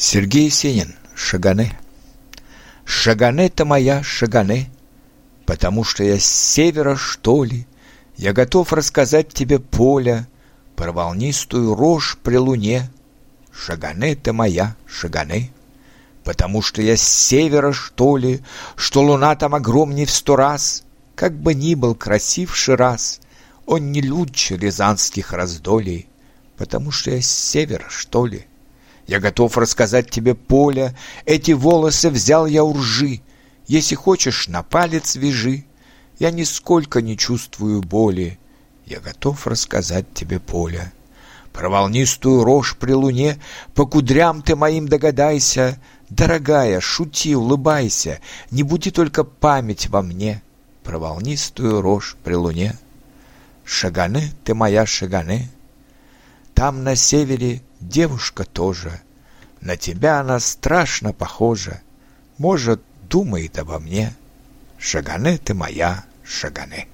Сергей Есенин, Шагане. Шагане-то моя, Шагане, потому что я с севера, что ли, я готов рассказать тебе поле про волнистую рожь при луне. Шагане-то моя, Шагане, потому что я с севера, что ли, что луна там огромней в сто раз, как бы ни был красив Шираз, он не лучше рязанских раздолей, потому что я с севера, что ли. Я готов рассказать тебе поле, эти волосы взял я у ржи. Если хочешь, на палец вяжи. Я нисколько не чувствую боли. Я готов рассказать тебе поле. Про волнистую рожь при луне, по кудрям ты моим догадайся. Дорогая, шути, улыбайся, не буди только память во мне. Про волнистую рожь при луне. Шаганы ты моя шаганы, там на севере девушка тоже. На тебя она страшно похожа. Может, думает обо мне. Шагане ты моя, шагане.